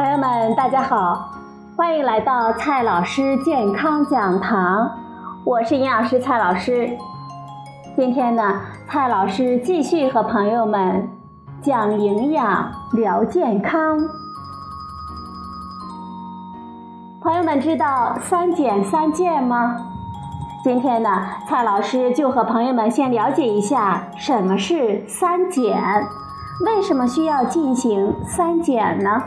朋友们，大家好，欢迎来到蔡老师健康讲堂，我是营养师蔡老师。今天呢，蔡老师继续和朋友们讲营养、聊健康。朋友们知道三减三健吗？今天呢，蔡老师就和朋友们先了解一下什么是三减，为什么需要进行三减呢？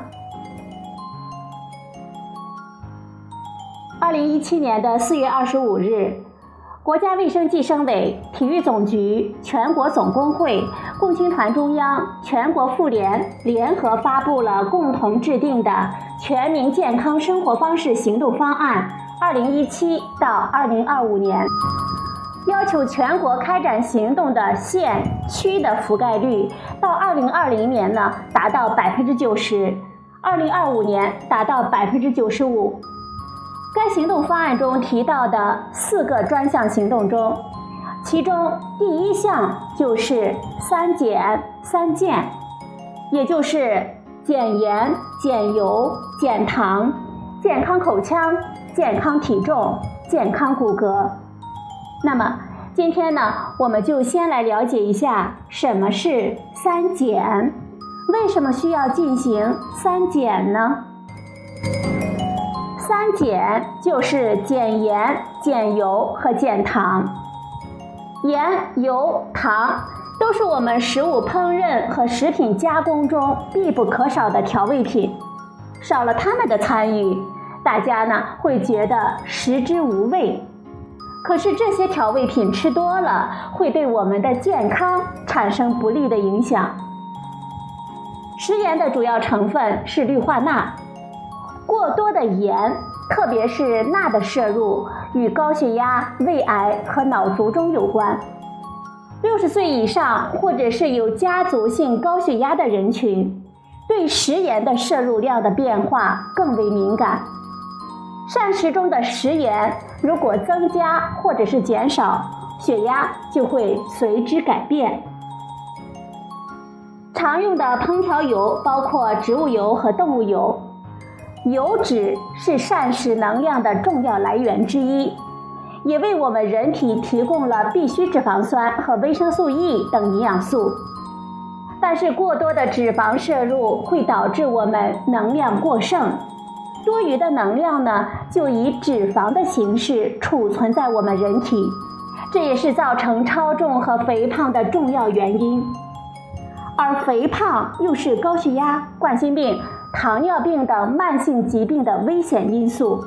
二零一七年的四月二十五日，国家卫生计生委、体育总局、全国总工会、共青团中央、全国妇联联合发布了共同制定的《全民健康生活方式行动方案（二零一七到二零二五年）》，要求全国开展行动的县区的覆盖率到二零二零年呢达到百分之九十，二零二五年达到百分之九十五。该行动方案中提到的四个专项行动中，其中第一项就是三减三健，也就是减盐、减油、减糖，健康口腔、健康体重、健康骨骼。那么今天呢，我们就先来了解一下什么是三减，为什么需要进行三减呢？三减就是减盐、减油和减糖。盐、油、糖都是我们食物烹饪和食品加工中必不可少的调味品，少了它们的参与，大家呢会觉得食之无味。可是这些调味品吃多了，会对我们的健康产生不利的影响。食盐的主要成分是氯化钠。过多的盐，特别是钠的摄入，与高血压、胃癌和脑卒中有关。六十岁以上或者是有家族性高血压的人群，对食盐的摄入量的变化更为敏感。膳食中的食盐如果增加或者是减少，血压就会随之改变。常用的烹调油包括植物油和动物油。油脂是膳食能量的重要来源之一，也为我们人体提供了必需脂肪酸和维生素 E 等营养素。但是过多的脂肪摄入会导致我们能量过剩，多余的能量呢就以脂肪的形式储存在我们人体，这也是造成超重和肥胖的重要原因。而肥胖又是高血压、冠心病。糖尿病等慢性疾病的危险因素。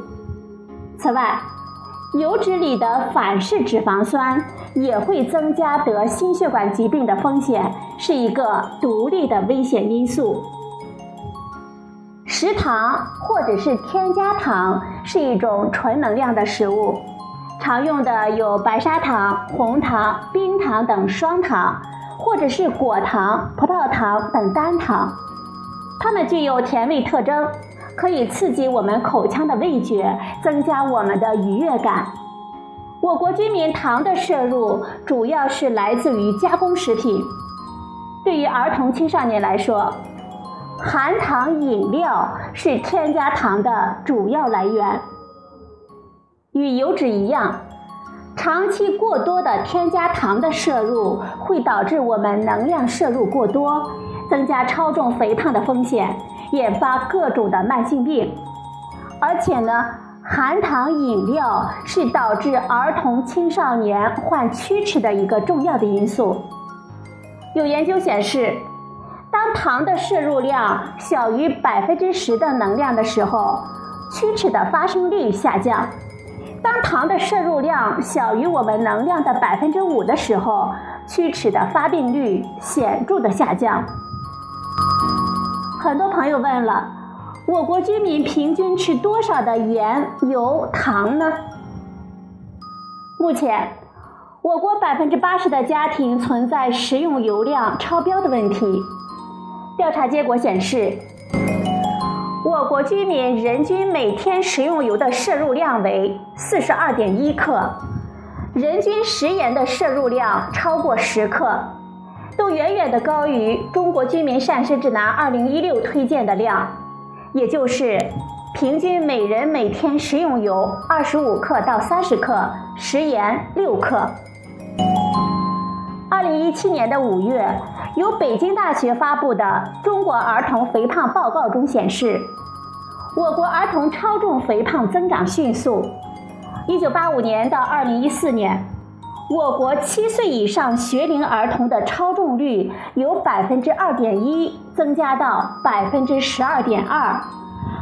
此外，油脂里的反式脂肪酸也会增加得心血管疾病的风险，是一个独立的危险因素。食糖或者是添加糖是一种纯能量的食物，常用的有白砂糖、红糖、冰糖等双糖，或者是果糖、葡萄糖等单糖。它们具有甜味特征，可以刺激我们口腔的味觉，增加我们的愉悦感。我国居民糖的摄入主要是来自于加工食品。对于儿童青少年来说，含糖饮料是添加糖的主要来源。与油脂一样，长期过多的添加糖的摄入会导致我们能量摄入过多。增加超重肥胖的风险，引发各种的慢性病。而且呢，含糖饮料是导致儿童青少年患龋齿的一个重要的因素。有研究显示，当糖的摄入量小于百分之十的能量的时候，龋齿的发生率下降；当糖的摄入量小于我们能量的百分之五的时候，龋齿的发病率显著的下降。很多朋友问了，我国居民平均吃多少的盐、油、糖呢？目前，我国百分之八十的家庭存在食用油量超标的问题。调查结果显示，我国居民人均每天食用油的摄入量为四十二点一克，人均食盐的摄入量超过十克。都远远的高于《中国居民膳食指南（二零一六）》推荐的量，也就是平均每人每天食用油二十五克到三十克，食盐六克。二零一七年的五月，由北京大学发布的《中国儿童肥胖报告》中显示，我国儿童超重肥胖增长迅速。一九八五年到二零一四年，我国七岁以上学龄儿童的超重率由百分之二点一增加到百分之十二点二，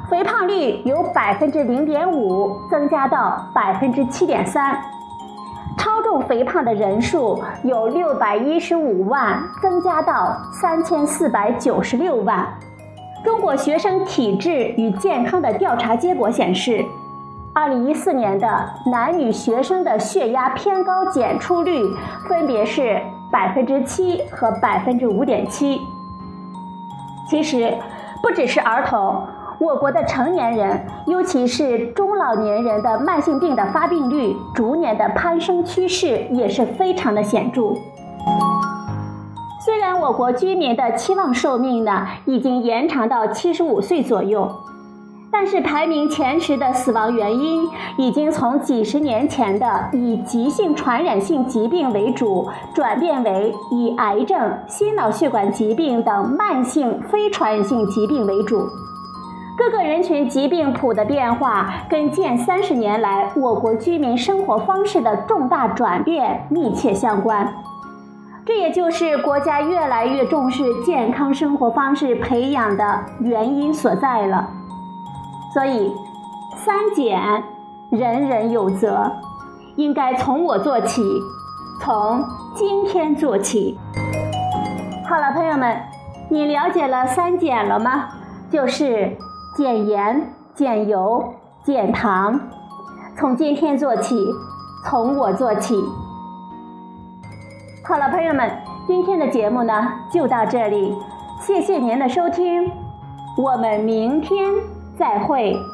肥胖率由百分之零点五增加到百分之七点三。超重肥胖的人数由六百一十五万增加到三千四百九十六万。中国学生体质与健康的调查结果显示，二零一四年的男女学生的血压偏高检出率分别是百分之七和百分之五点七。其实，不只是儿童。我国的成年人，尤其是中老年人的慢性病的发病率逐年的攀升趋势也是非常的显著。虽然我国居民的期望寿命呢已经延长到七十五岁左右，但是排名前十的死亡原因已经从几十年前的以急性传染性疾病为主，转变为以癌症、心脑血管疾病等慢性非传染性疾病为主。各个人群疾病谱的变化，跟近三十年来我国居民生活方式的重大转变密切相关。这也就是国家越来越重视健康生活方式培养的原因所在了。所以，三减，人人有责，应该从我做起，从今天做起。好了，朋友们，你了解了三减了吗？就是。减盐、减油、减糖，从今天做起，从我做起。好了，朋友们，今天的节目呢就到这里，谢谢您的收听，我们明天再会。